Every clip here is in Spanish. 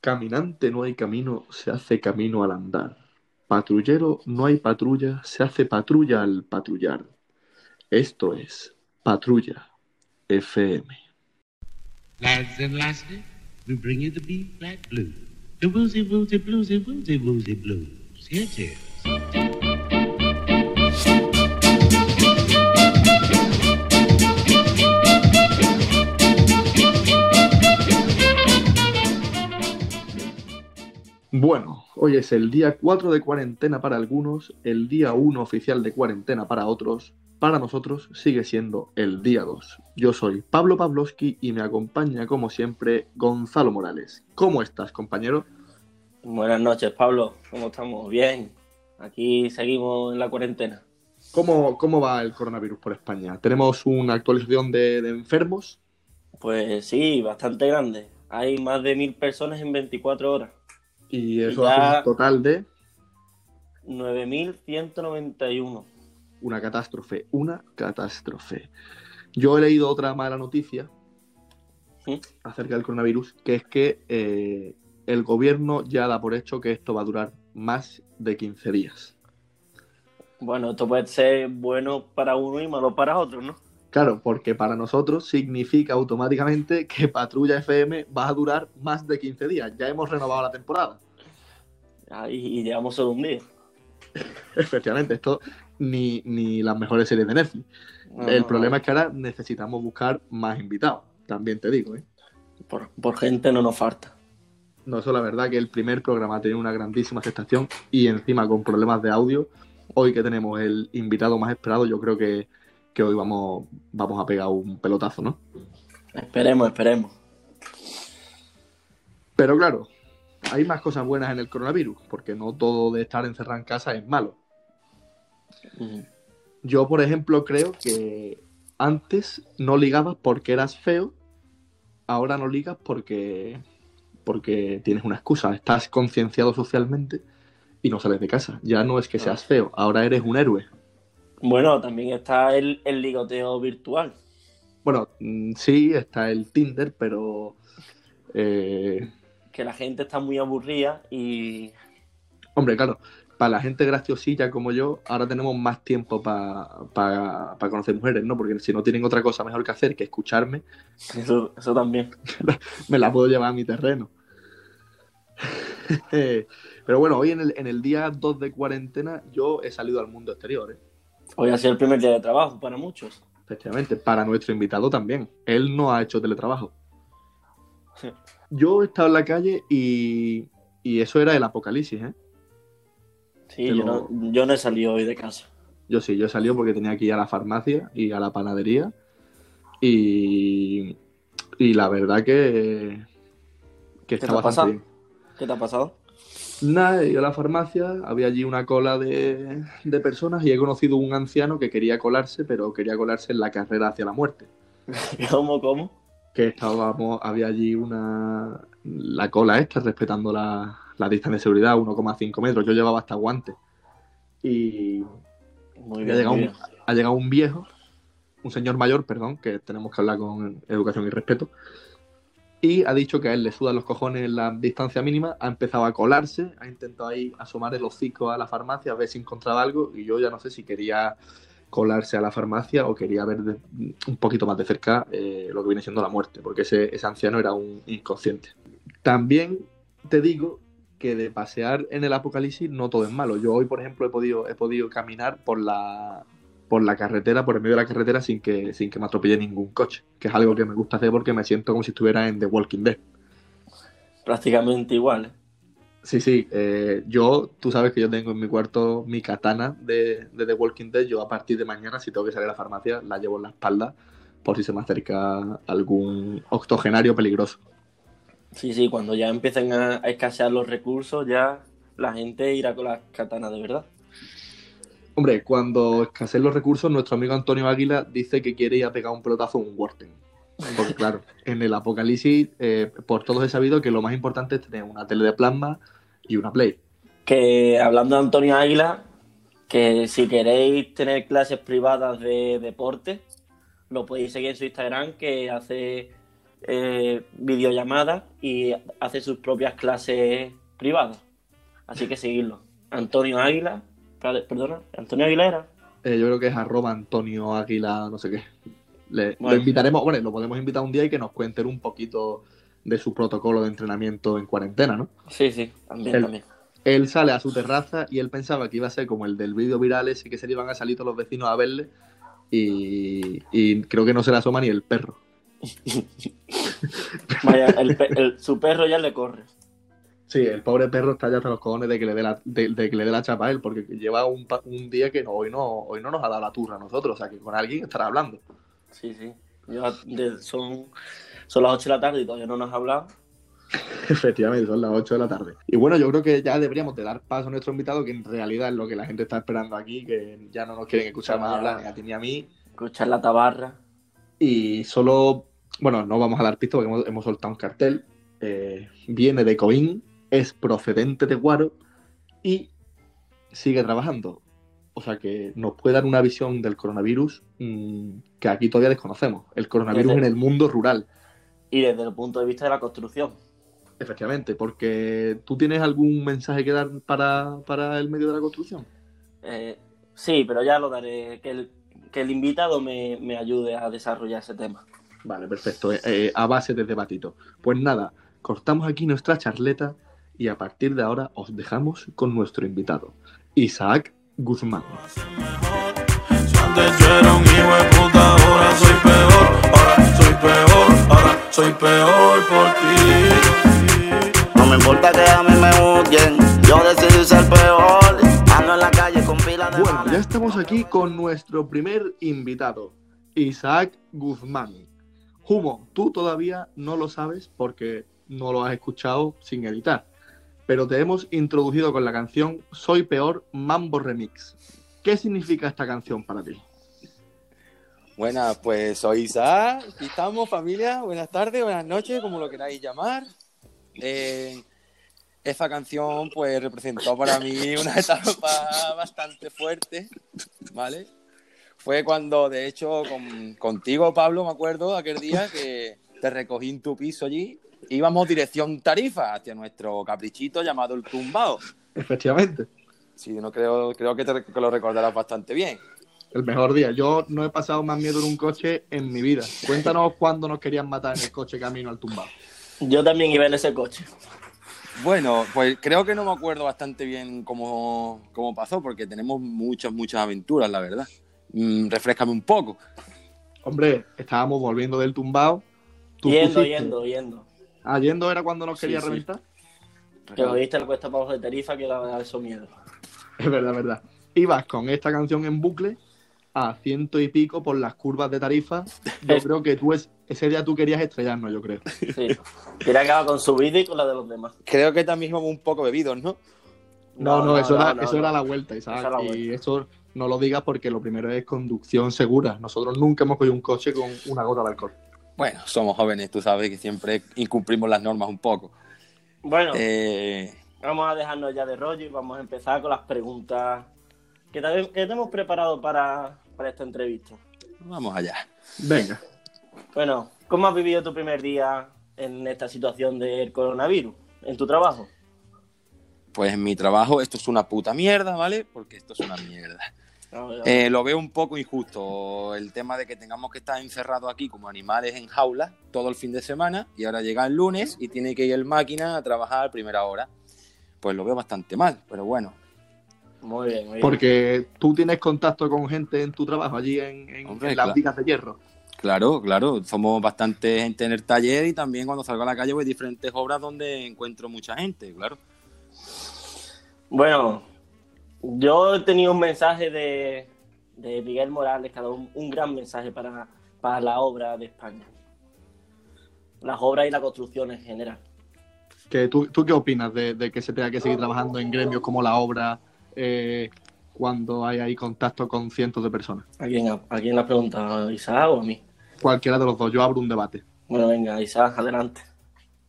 Caminante no hay camino, se hace camino al andar. Patrullero no hay patrulla, se hace patrulla al patrullar. Esto es Patrulla FM. Lads and lasses, we bring you the B flat blues. The woozy woozy bluesy woozy woozy blues. Here it Bueno, hoy es el día 4 de cuarentena para algunos, el día 1 oficial de cuarentena para otros. Para nosotros sigue siendo el día 2. Yo soy Pablo Pavlovsky y me acompaña, como siempre, Gonzalo Morales. ¿Cómo estás, compañero? Buenas noches, Pablo. ¿Cómo estamos? Bien. Aquí seguimos en la cuarentena. ¿Cómo, cómo va el coronavirus por España? ¿Tenemos una actualización de, de enfermos? Pues sí, bastante grande. Hay más de mil personas en 24 horas. Y eso Ya- hace un total de 9.191. una catástrofe, una catástrofe. Yo he leído otra mala noticia ¿Sí? acerca del coronavirus, que es que eh, el gobierno ya da por hecho que esto va a durar más de 15 días. Bueno, esto puede ser bueno para uno y malo para otro, ¿no? Claro, porque para nosotros significa automáticamente que Patrulla FM va a durar más de 15 días. Ya hemos renovado la temporada. Ahí y llevamos solo un día. Efectivamente, esto ni, ni las mejores series de Netflix. No, el no, problema es que ahora necesitamos buscar más invitados. También te digo, ¿eh? Por, por gente no nos falta. No, eso la verdad que el primer programa ha tenido una grandísima aceptación y encima con problemas de audio. Hoy que tenemos el invitado más esperado, yo creo que, que hoy vamos, vamos a pegar un pelotazo, ¿no? Esperemos, esperemos. Pero claro, hay más cosas buenas en el coronavirus, porque no todo de estar encerrado en casa es malo. Mm. Yo, por ejemplo, creo que antes no ligabas porque eras feo, ahora no ligas porque, porque tienes una excusa, estás concienciado socialmente y no sales de casa. Ya no es que seas feo, ahora eres un héroe. Bueno, también está el, el ligoteo virtual. Bueno, mm, sí, está el Tinder, pero eh, Que la gente está muy aburrida y hombre, claro, para la gente graciosilla como yo, ahora tenemos más tiempo para conocer mujeres, ¿no? Porque si no tienen otra cosa mejor que hacer que escucharme, eso, eso también. me la puedo llevar a mi terreno. Pero bueno, hoy en el, en el día 2 de cuarentena yo he salido al mundo exterior, ¿eh? Hoy ha sido el primer día de trabajo para muchos. efectivamente, para nuestro invitado también. Él no ha hecho teletrabajo. Sí. Yo he estado en la calle y, y eso era el apocalipsis, ¿eh? Sí, yo, no, yo no he salido hoy de casa. Yo sí, yo he salido porque tenía que ir a la farmacia y a la panadería. Y, y la verdad que, que ¿Qué está ha pasado? bien. ¿Qué te ha pasado? Nada, he ido a la farmacia, había allí una cola de, de personas y he conocido un anciano que quería colarse, pero quería colarse en la carrera hacia la muerte. ¿Cómo, cómo? Que estábamos, había allí una la cola esta, respetando la, la distancia de seguridad, 1,5 metros. Yo llevaba hasta guantes. Y Muy ha bien, llegado, muy un, bien. ha llegado un viejo, un señor mayor, perdón, que tenemos que hablar con educación y respeto, y ha dicho que a él le sudan los cojones la distancia mínima, ha empezado a colarse, ha intentado ahí asomar el hocico a la farmacia a ver si encontraba algo, y yo ya no sé si quería colarse a la farmacia o quería ver un poquito más de cerca eh, lo que viene siendo la muerte, porque ese, ese anciano era un inconsciente. También te digo que de pasear en el apocalipsis no todo es malo. Yo hoy, por ejemplo, he podido, he podido caminar por la, por la carretera, por el medio de la carretera, sin que, sin que me atropelle ningún coche, que es algo que me gusta hacer porque me siento como si estuviera en The Walking Dead. Prácticamente igual. ¿eh? Sí, sí, eh, yo, tú sabes que yo tengo en mi cuarto mi katana de, de The Walking Dead. Yo a partir de mañana, si tengo que salir a la farmacia, la llevo en la espalda por si se me acerca algún octogenario peligroso. Sí, sí, cuando ya empiecen a, a escasear los recursos, ya la gente irá con las katanas de verdad. Hombre, cuando escaseen los recursos, nuestro amigo Antonio Águila dice que quiere ir a pegar un pelotazo a un Warten. Porque claro, en el apocalipsis, eh, por todos he sabido que lo más importante es tener una tele de plasma y una Play. Que hablando de Antonio Águila, que si queréis tener clases privadas de deporte, lo podéis seguir en su Instagram, que hace eh, videollamadas y hace sus propias clases privadas. Así que seguirlo. Antonio Águila, perdona, Antonio Aguilera. Eh, yo creo que es arroba Antonio Águila, no sé qué. Le, Bueno. Lo invitaremos, bueno, lo podemos invitar un día y que nos cuenten un poquito de su protocolo de entrenamiento en cuarentena, ¿no? Sí, sí, también, El- también. Él sale a su terraza y él pensaba que iba a ser como el del vídeo viral ese que se le iban a salir todos los vecinos a verle y, y creo que no se le asoma ni el perro. Vaya, el el- su perro ya le corre. Sí, el pobre perro está ya hasta los cojones de que le dé la, de, de que le dé la chapa a él, porque lleva un, un día que no, hoy no, hoy no nos ha dado la turra a nosotros, o sea que con alguien estará hablando. Sí, sí. Yo de- son, son las 8 de la tarde y todavía no nos ha hablado. Efectivamente, son las 8 de la tarde. Y bueno, yo creo que ya deberíamos de dar paso a nuestro invitado, que en realidad es lo que la gente está esperando aquí, que ya no nos quieren escuchar más hablar ni a ti ni a mí. Escuchar la tabarra. Y solo, bueno, no vamos a dar pistas porque hemos, hemos soltado un cartel. Eh, viene de Coín, es procedente de Guaro y sigue trabajando. O sea que nos puede dar una visión del coronavirus mm, que aquí todavía desconocemos. El coronavirus Desde- en el mundo rural. Y desde el punto de vista de la construcción. Efectivamente, porque tú tienes algún mensaje que dar para, para el medio de la construcción. Eh, sí, pero ya lo daré. Que el, que el invitado me, me ayude a desarrollar ese tema. Vale, perfecto. eh, eh, a base de debatito. Pues nada, cortamos aquí nuestra charleta y a partir de ahora os dejamos con nuestro invitado, Isaac Guzmán. Si antes yo era un hijo de puta, ahora soy peor, ahora soy peor, ahora soy peor por ti. No me importa que a mí me juzguen, yo decidí ser peor. Ando en la calle con pila de Bueno, ya estamos aquí con nuestro primer invitado, Isaac Guzmán. Humo, tú todavía no lo sabes porque no lo has escuchado sin editar, pero te hemos introducido con la canción Soy Peor Mambo Remix. ¿Qué significa esta canción para ti? Buenas, pues soy Isaac, aquí estamos familia, buenas tardes, buenas noches, como lo queráis llamar. Eh, esta canción pues representó para mí una etapa bastante fuerte, ¿vale? Fue cuando, de hecho, con- contigo, Pablo, me acuerdo, aquel día que te recogí en tu piso allí, íbamos dirección Tarifa hacia nuestro caprichito llamado El Tumbao. Efectivamente. Sí, no creo, creo que, te- que lo recordarás bastante bien. El mejor día. Yo no he pasado más miedo en un coche en mi vida. Cuéntanos cuándo nos querían matar en el coche camino al tumbado. Yo también iba en ese coche. Bueno, pues creo que no me acuerdo bastante bien cómo, cómo pasó, porque tenemos muchas, muchas aventuras, la verdad. Mm, refrescame un poco. Hombre, estábamos volviendo del tumbado. Tú Yendo, pusiste- yendo, yendo. Yendo era cuando nos Sí, quería sí. reventar. Que oíste el cuesta para abajo de Tarifa que daba eso miedo. Es verdad, es verdad. Ibas con esta canción en bucle a ciento y pico por las curvas de tarifa. Yo creo que tú es, ese día tú querías estrellarnos, yo creo. Sí. Quería acabar con su vida y con la de los demás. Creo que también íbamos un poco bebidos, ¿no? No, no, eso, era, no, eso no. era la vuelta, Isaac. Esa la Y eso no lo digas porque lo primero es conducción segura. Nosotros nunca hemos cogido un coche con una gota de alcohol. Bueno, somos jóvenes, tú sabes que siempre incumplimos las normas un poco. Bueno, Eh, vamos a dejarnos ya de rollo y vamos a empezar con las preguntas que, te- que te hemos preparado para, para esta entrevista. vamos allá. Venga. Bueno, ¿cómo has vivido tu primer día en esta situación del coronavirus? ¿En tu trabajo? Pues en mi trabajo esto es una puta mierda, ¿vale? Porque esto es una mierda. Eh, lo veo un poco injusto el tema de que tengamos que estar encerrados aquí como animales en jaulas todo el fin de semana y ahora llega el lunes y tiene que ir el máquina a trabajar a primera hora. Pues lo veo bastante mal, pero bueno. Muy bien, muy bien. Porque tú tienes contacto con gente en tu trabajo allí en, en- Hombre, en las claro. vigas de hierro. Claro, claro, somos bastante gente en el taller y también cuando salgo a la calle voy a diferentes obras donde encuentro mucha gente, claro. Bueno, yo he tenido un mensaje de, de Miguel Morales que ha dado un, un gran mensaje para, para la obra de España. Las obras y la construcción en general. Que tú, ¿Tú qué opinas de, de que se tenga que seguir trabajando en gremios como la obra eh, cuando hay ahí contacto con cientos de personas? ¿A quién, a quién le has preguntado? ¿A Isaac o a mí? Cualquiera de los dos, yo abro un debate. Bueno, venga, Isaac, adelante.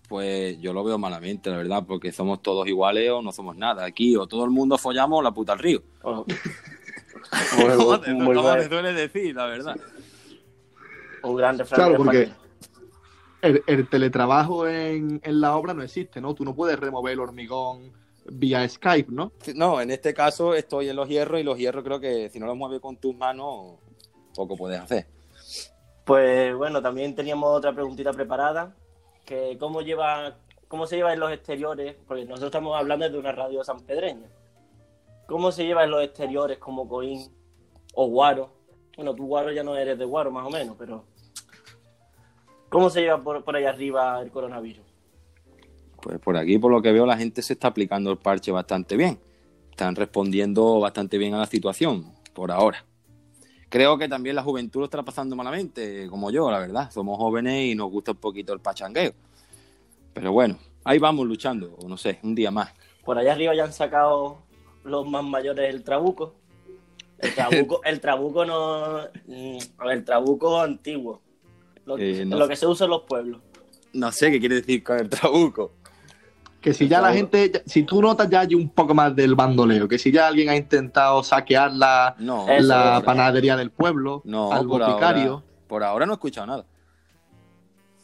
Pues yo lo veo malamente, la verdad, porque somos todos iguales o no somos nada. Aquí o todo el mundo follamos o la puta al río. Oh. Bu- te- suele decir, la verdad. un gran refrán Claro, de porque- el, el teletrabajo en, en la obra no existe, ¿no? Tú no puedes remover el hormigón vía Skype, ¿no? No, en este caso estoy en los hierros y los hierros creo que si no los mueves con tus manos, poco puedes hacer. Pues bueno, también teníamos otra preguntita preparada, que cómo lleva, cómo se lleva en los exteriores, porque nosotros estamos hablando de una radio sanpedreña. ¿Cómo se lleva en los exteriores como Coín o Guaro? Bueno, tú Guaro ya no eres de Guaro más o menos, pero ¿cómo se lleva por, por ahí arriba el coronavirus? Pues por aquí, por lo que veo, la gente se está aplicando el parche bastante bien. Están respondiendo bastante bien a la situación, por ahora. Creo que también la juventud lo está pasando malamente, como yo, la verdad. Somos jóvenes y nos gusta un poquito el pachangueo. Pero bueno, ahí vamos luchando, o no sé, un día más. Por allá arriba ya han sacado los más mayores el trabuco. El trabuco, el trabuco no. mm, el trabuco antiguo. Lo, Eh, no lo que se usa en los pueblos. No sé qué quiere decir con el trabuco. Que si ya la gente, ya- si tú notas ya hay un poco más del bandoleo, que si ya alguien ha intentado saquear la, No, la eso. panadería del pueblo, no al por boticario, ahora, por ahora no he escuchado nada.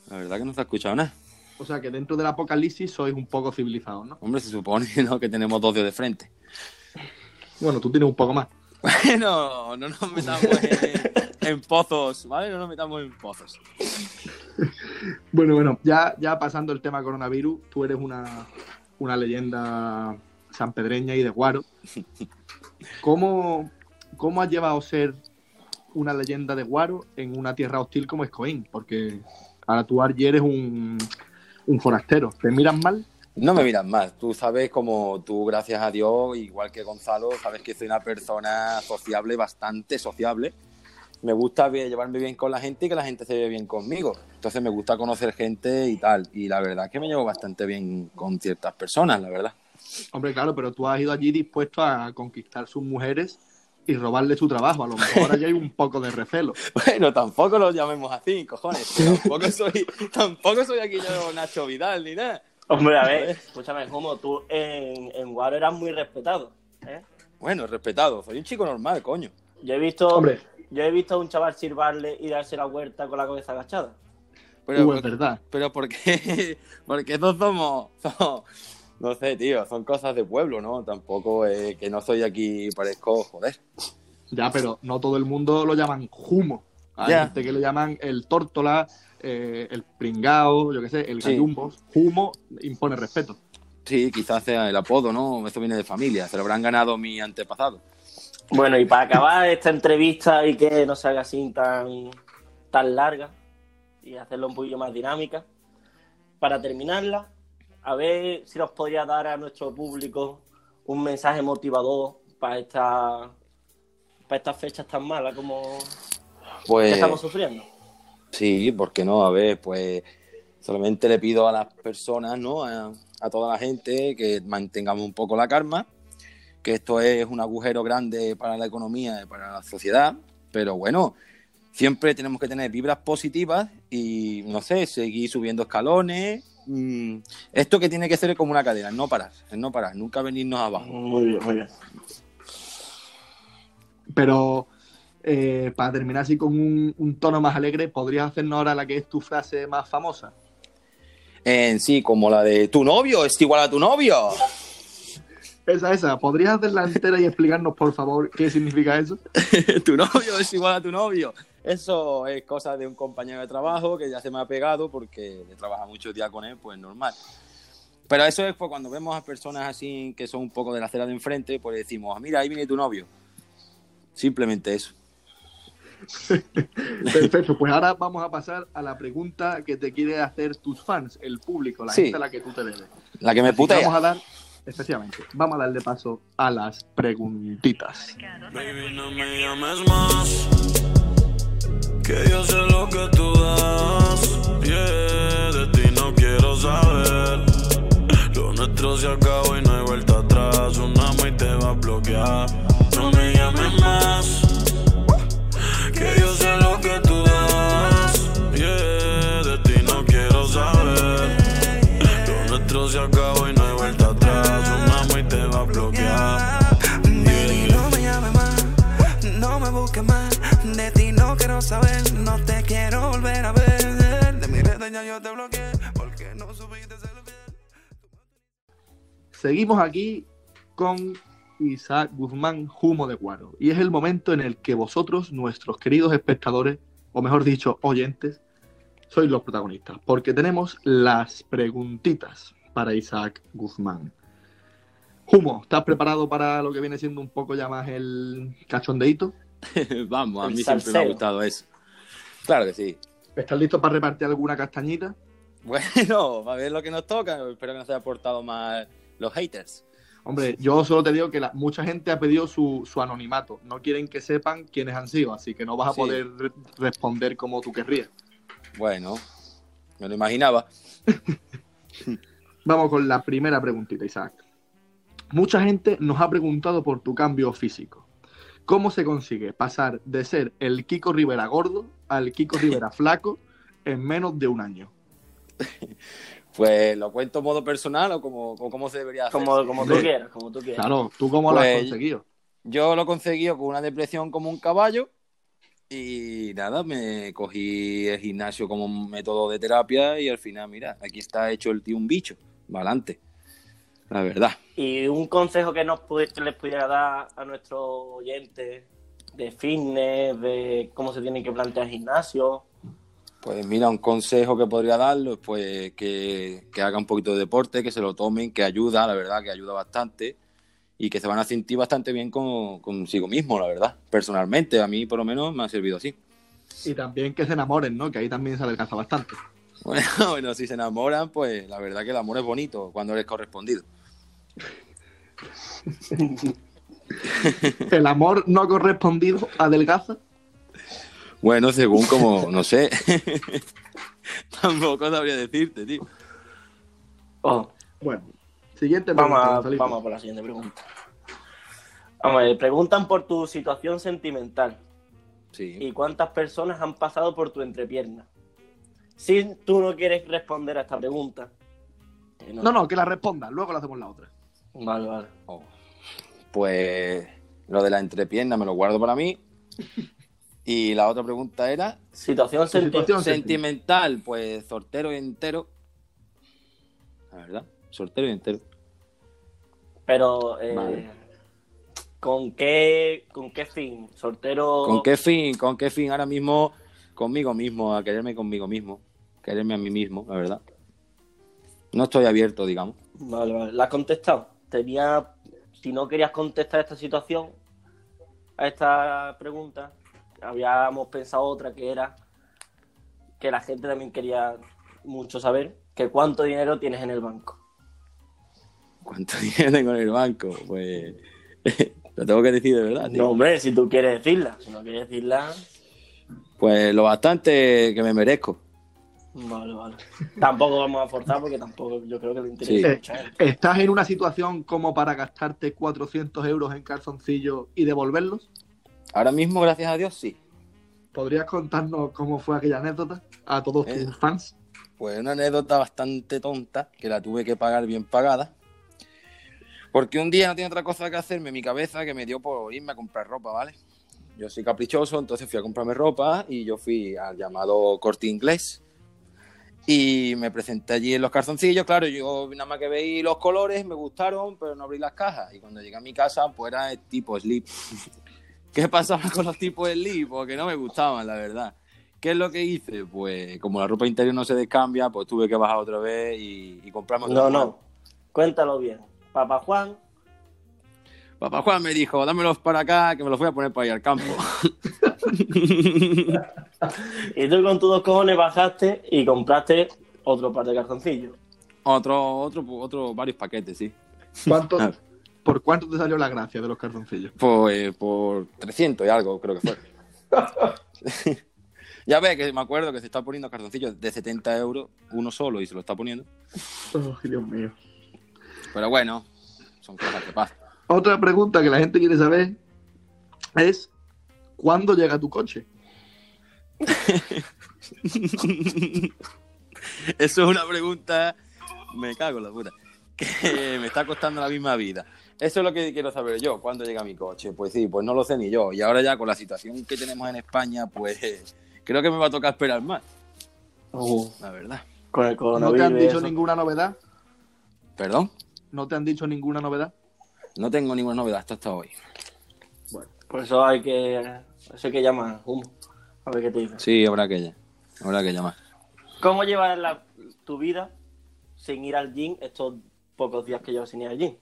La verdad que no se ha escuchado nada. o sea que dentro del apocalipsis sois un poco civilizados, ¿no? Hombre, se supone ¿no? que tenemos dos de frente. Bueno, tú tienes un poco más. Bueno, no nos metamos en, en pozos, ¿vale? No nos metamos en pozos. Bueno, bueno, ya, ya pasando el tema coronavirus, tú eres una, una leyenda sanpedreña y de Guaro. ¿Cómo, ¿Cómo has llevado a ser una leyenda de Guaro en una tierra hostil como es Coín? Porque ahora tú, Argy, eres un, un forastero. ¿Te miran mal? No me miras más. Tú sabes como tú, gracias a Dios, igual que Gonzalo, sabes que soy una persona sociable, bastante sociable. Me gusta bien- llevarme bien con la gente y que la gente se lleve bien conmigo. Entonces me gusta conocer gente y tal. Y la verdad es que me llevo bastante bien con ciertas personas, la verdad. Hombre, claro, pero tú has ido allí dispuesto a conquistar sus mujeres y robarle su trabajo. A lo mejor allí hay un poco de recelo. Bueno, tampoco lo llamemos así, cojones. Tampoco soy, tampoco soy aquí yo Nacho Vidal ni nada. Hombre, a ver, escúchame, como tú en, en Guaro eras muy respetado. ¿eh? Bueno, respetado, soy un chico normal, coño. Yo he visto. Hombre. Yo he visto a un chaval sirvarle y darse la huerta con la cabeza agachada. Pero, Uh, es verdad. pero ¿por qué? Porque esos somos, somos- no sé, tío, son cosas de pueblo, ¿no? Tampoco es que no soy aquí, parezco, joder. Ya, pero no todo el mundo lo llaman humo. Hay Ya. gente que le llaman el tórtola, eh, el pringao, yo qué sé, el Sí. gallumbos. Humo impone respeto. Sí, quizás sea el apodo, ¿no? Eso viene de familia, se lo habrán ganado mi antepasado. Bueno, y para acabar esta entrevista y que no se haga así tan, tan larga y hacerlo un poquillo más dinámica, para terminarla, a ver si nos podría dar a nuestro público un mensaje motivador para esta para estas fechas tan malas como que Pues estamos sufriendo. sí, ¿por qué no? A ver, pues solamente le pido a las personas, ¿no? A, a toda la gente que mantengamos un poco la calma, que esto es un agujero grande para la economía y para la sociedad, pero bueno, siempre tenemos que tener vibras positivas y, no sé, seguir subiendo escalones. Mm, esto que tiene que ser como una cadena, no parar, es no parar, nunca venirnos abajo. Muy bien, muy bien. Pero eh, para terminar así con un, un tono más alegre, ¿podrías hacernos ahora la que es tu frase más famosa? En sí, como la de tu novio es igual a tu novio. Esa, esa. ¿Podrías hacerla entera y explicarnos, por favor, qué significa eso? tu novio es igual a tu novio. Eso es cosa de un compañero de trabajo que ya se me ha pegado porque he trabajado muchos días con él, pues normal. Pero eso es pues, cuando vemos a personas así que son un poco de la acera de enfrente, pues decimos, "Ah, mira, ahí viene tu novio. Simplemente eso. Perfecto, pues ahora vamos a pasar a la pregunta que te quiere hacer tus fans, el público, la Sí. gente a la que tú te debes. La que me que Vamos putea. a dar, especialmente, vamos a darle paso a las preguntitas. Baby, no me llames más. Que yo sé lo que tú das. Yeah, de ti no quiero saber. Lo nuestro se acabó y no hay vuelta atrás. Un amo y te va a bloquear. No me llames más. Que yo sé lo que tú De ti no quiero saber, no te quiero volver a ver. De mi red yo te bloqueé porque no fiel. Seguimos aquí con Isaac Guzmán Humo de Guaro. Y es el momento en el que vosotros, nuestros queridos espectadores, o mejor dicho, oyentes, sois los protagonistas. Porque tenemos las preguntitas para Isaac Guzmán. Humo, ¿estás preparado para lo que viene siendo un poco ya más el cachondeíto? Vamos, a mí siempre me ha gustado eso. Claro que sí. ¿Estás listo para repartir alguna castañita? Bueno, a ver lo que nos toca. Espero que nos haya aportado más los haters. Hombre, yo solo te digo que la- mucha gente ha pedido su, su anonimato. No quieren que sepan quiénes han sido, así que no vas a Sí. poder re- responder como tú querrías. Bueno, me lo imaginaba. Vamos con la primera preguntita, Isaac. Mucha gente nos ha preguntado por tu cambio físico. ¿Cómo se consigue pasar de ser el Kiko Rivera gordo al Kiko Rivera flaco en menos de un año? Pues lo cuento en modo personal o como, o se debería hacer. Como, como tú quieras, como tú quieras. Claro, ¿tú cómo lo has Pues- conseguido? Yo lo he conseguido con una depresión como un caballo y nada, me cogí el gimnasio como un método de terapia y al final, mira, aquí está hecho el tío un bicho, adelante. La verdad. Y un consejo que nos que les pudiera dar a nuestros oyentes de fitness, de cómo se tiene que plantear el gimnasio. Pues mira, un consejo que podría darles, pues que, que haga un poquito de deporte, que se lo tomen, que ayuda, la verdad, que ayuda bastante y que se van a sentir bastante bien con, consigo mismo, la verdad. Personalmente, a mí por lo menos me ha servido así. Y también que se enamoren, ¿no? Que ahí también se adelgaza bastante. Bueno, bueno, si se enamoran, pues la verdad que el amor es bonito cuando eres correspondido. El amor no correspondido adelgaza. Bueno, según como, no sé. Tampoco sabría decirte, tío. Oh, Bueno, siguiente vamos, pregunta. a, vamos a por la siguiente pregunta. Vamos a ver, preguntan por tu situación sentimental Sí. y cuántas personas han pasado por tu entrepierna. Si tú no quieres responder a esta pregunta. que No, no, que la responda, luego le hacemos la otra. Vale, vale. Oh. Pues lo de la entrepierna me lo guardo para mí. Y la otra pregunta era, Situación Tu sentimental. situación sentimental, pues sortero y entero. La verdad, sortero y entero. Pero, eh, Vale. ¿con, qué, ¿con qué fin? ¿Soltero? ¿Con qué fin? ¿Con qué fin? Ahora mismo conmigo mismo, a quererme conmigo mismo. Quererme a mí mismo, la verdad. No estoy abierto, digamos. Vale, vale. ¿La has contestado? Tenía, si no querías contestar esta situación, a esta pregunta, habíamos pensado otra que era que la gente también quería mucho saber que cuánto dinero tienes en el banco. ¿Cuánto dinero tengo en el banco? Pues lo tengo que decir de verdad. tío. No, hombre, si tú quieres decirla. Si no quieres decirla, Pues lo bastante que me merezco. Vale, vale. Tampoco vamos a forzar porque tampoco yo creo que le interesa Sí. mucho. ¿Estás en una situación como para gastarte 400 euros en calzoncillos y devolverlos? Ahora mismo, gracias a Dios, sí. ¿Podrías contarnos cómo fue aquella anécdota a todos Eh. tus fans? Pues una anécdota bastante tonta que la tuve que pagar bien pagada. Porque un día no tenía otra cosa que hacerme en mi cabeza que me dio por irme a comprar ropa, ¿vale? Yo soy caprichoso, entonces fui a comprarme ropa y yo fui al llamado corte inglés. Y me presenté allí en los calzoncillos, claro, yo nada más que veí los colores, me gustaron, pero no abrí las cajas. Y cuando llegué a mi casa, pues era el tipo slip. ¿Qué pasaba con los tipos slip? Porque no me gustaban, la verdad. ¿Qué es lo que hice? Pues como la ropa interior no se descambia, pues tuve que bajar otra vez y, y comprarme otro No, no. Cuéntalo bien. Papá Juan, Papá Juan me dijo, dámelos para acá, que me los voy a poner para ir al campo. y tú con tus dos cojones bajaste y compraste otro par de calzoncillos. otro, otro, otro, varios paquetes, sí. ¿Cuánto. ¿Por cuánto te salió la gracia de los calzoncillos? Pues por 300 y algo, creo que fue. ya ves que me acuerdo que se está poniendo calzoncillos de 70 euros, uno solo, y se lo está poniendo. Oh, Dios mío. Pero bueno, son cosas que pasan. Otra pregunta que la gente quiere saber es ¿cuándo llega tu coche? Eso es una pregunta, me cago en la puta, que me está costando la misma vida. Eso es lo que quiero saber yo, ¿cuándo llega mi coche? Pues sí, pues no lo sé ni yo. Y ahora ya con la situación que tenemos en España, pues creo que me va a tocar esperar más. Uh, la verdad. con el ¿No te han dicho eso. ninguna novedad? ¿Perdón? ¿No te han dicho ninguna novedad? No tengo ninguna novedad hasta, hasta hoy. Por eso hay que, eso hay que llamar, humo. A ver qué te dice. Sí, habrá que, habrá que llamar. ¿Cómo llevas la- tu vida sin ir al gym estos pocos días que llevas sin ir al gym?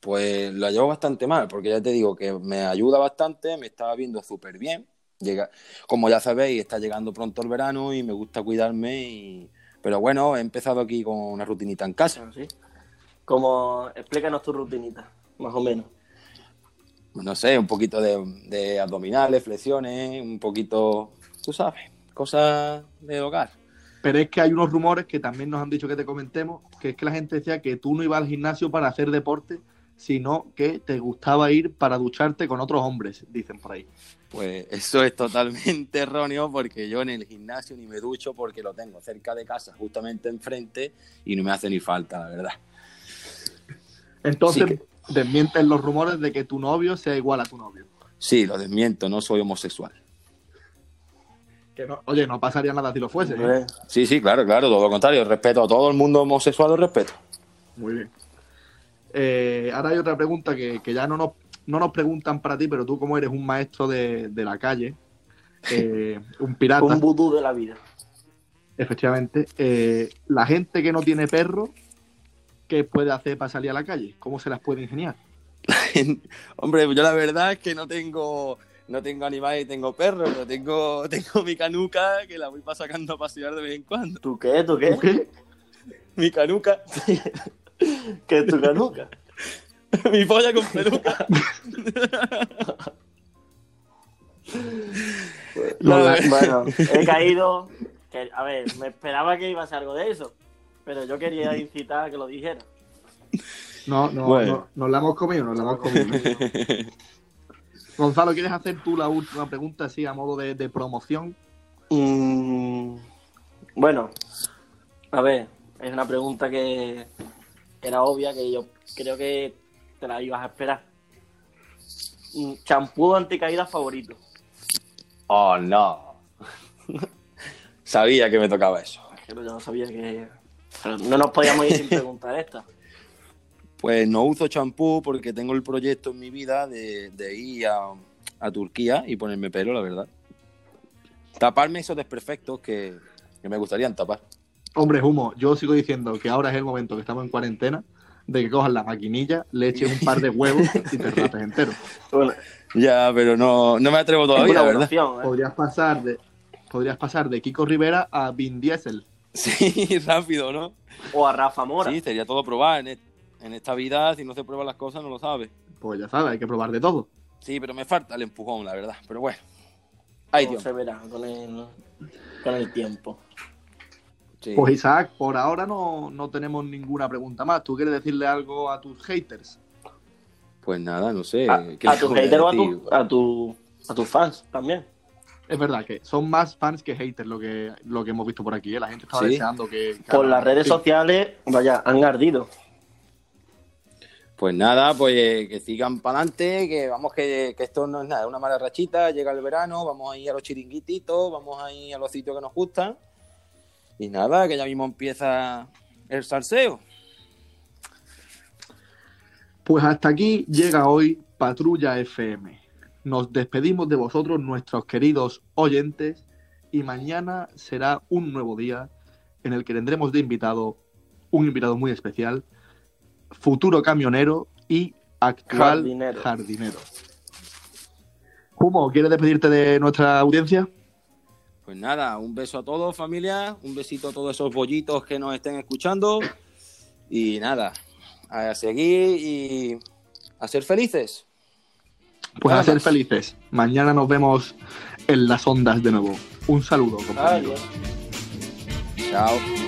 Pues la llevo bastante mal, porque ya te digo que me ayuda bastante, me estaba viendo súper bien. Llega, como ya sabéis, está llegando pronto el verano y me gusta cuidarme. Y... Pero bueno, he empezado aquí con una rutinita en casa. ¿Sí? Como, explícanos tu rutinita, más o menos. No sé, un poquito de, de abdominales, flexiones, un poquito, tú sabes, cosas de hogar. Pero es que hay unos rumores que también nos han dicho que te comentemos, que es que la gente decía que tú no ibas al gimnasio para hacer deporte, sino que te gustaba ir para ducharte con otros hombres, dicen por ahí. Pues eso es totalmente erróneo porque yo en el gimnasio ni me ducho porque lo tengo cerca de casa, justamente enfrente, y no me hace ni falta, la verdad. Entonces, desmienten los rumores de que tu novio sea igual a tu novio. Sí, lo desmiento, no soy homosexual. Que no- oye, no pasaría nada si lo fuese. ¿eh? Sí, sí, claro, claro, todo lo contrario, respeto a todo el mundo homosexual, lo respeto. Muy bien. Eh, ahora hay otra pregunta que, que ya no nos, no nos preguntan para ti, pero tú como eres un maestro de, de la calle, eh, un pirata, Un vudú de la vida. efectivamente, eh, la gente que no tiene perro, ¿qué puede hacer para salir a la calle? ¿Cómo se las puede ingeniar? Hombre, yo la verdad es que no tengo, no tengo animales, tengo perros, pero tengo, tengo mi canuca que la voy pa sacando a pasear de vez en cuando. ¿Tú qué? ¿Tú qué? ¿Qué? Mi canuca, ¿Qué es tu canuca? mi polla con peluca. Bueno, he caído. que- a ver, me esperaba que iba a ser algo de eso. Pero yo quería incitar a que lo dijera. No, no, Bueno. no, nos la hemos comido, nos la hemos comido. Gonzalo, ¿quieres hacer tú la última pregunta así a modo de, de promoción? Mm, bueno, a ver, es una pregunta que era obvia, que yo creo que te la ibas a esperar. Mm, Champú anticaídas favorito. Oh, no. Sabía que me tocaba eso. Pero yo no sabía que. Pero no nos podíamos ir sin preguntar esta. Pues no uso champú porque tengo el proyecto en mi vida de, de ir a, a Turquía y ponerme pelo, la verdad. Taparme esos desperfectos que, que me gustarían tapar. Hombre, Humo, yo sigo diciendo que ahora es el momento que estamos en cuarentena de que cojas la maquinilla, le eches un par de huevos y te rapes entero. Bueno, Ya, pero no, no me atrevo todavía, verdad. opción, ¿eh? Podrías pasar de podrías pasar de Kiko Rivera a Vin Diesel. Sí, rápido, ¿no? O a Rafa Mora. Sí, sería todo probar. En, et- en esta vida, si no se prueban las cosas, no lo sabes. Pues ya sabes, hay que probar de todo. Sí, pero me falta el empujón, la verdad. Pero bueno. Ay, Todo Dios. se verá con el, con el tiempo. Sí. Pues Isaac, por ahora no, no tenemos ninguna pregunta más. ¿Tú quieres decirle algo a tus haters? Pues nada, no sé. A, ¿qué a les tu voy a hater o a, tu, a, tu, a tus fans también. Es verdad que son más fans que haters lo que, lo que hemos visto por aquí. ¿eh? La gente estaba Sí. deseando que... que Por las redes sí. sociales, vaya, han ardido. Pues nada, pues eh, que sigan para adelante, que vamos, que, que esto no es nada, es una mala rachita, llega el verano, vamos a ir a los chiringuititos, vamos a ir a los sitios que nos gustan. Y nada, que ya mismo empieza el salseo. Pues hasta aquí llega hoy Patrulla FM. Nos despedimos de vosotros, nuestros queridos oyentes, y mañana será un nuevo día en el que tendremos de invitado un invitado muy especial, futuro camionero y actual Jardinero. jardinero. Humo, ¿quieres despedirte de nuestra audiencia? Pues nada, un beso a todos, familia, un besito a todos esos bollitos que nos estén escuchando. Y nada, a seguir y a ser felices. Pues a ser felices. Mañana nos vemos en las ondas de nuevo. Un saludo, compañeros. Adiós. Chao.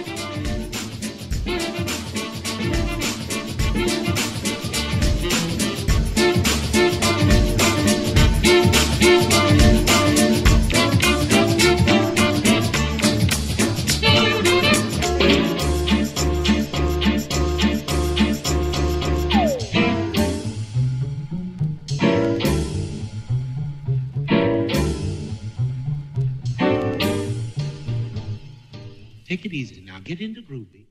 It easy now. Get into groovy.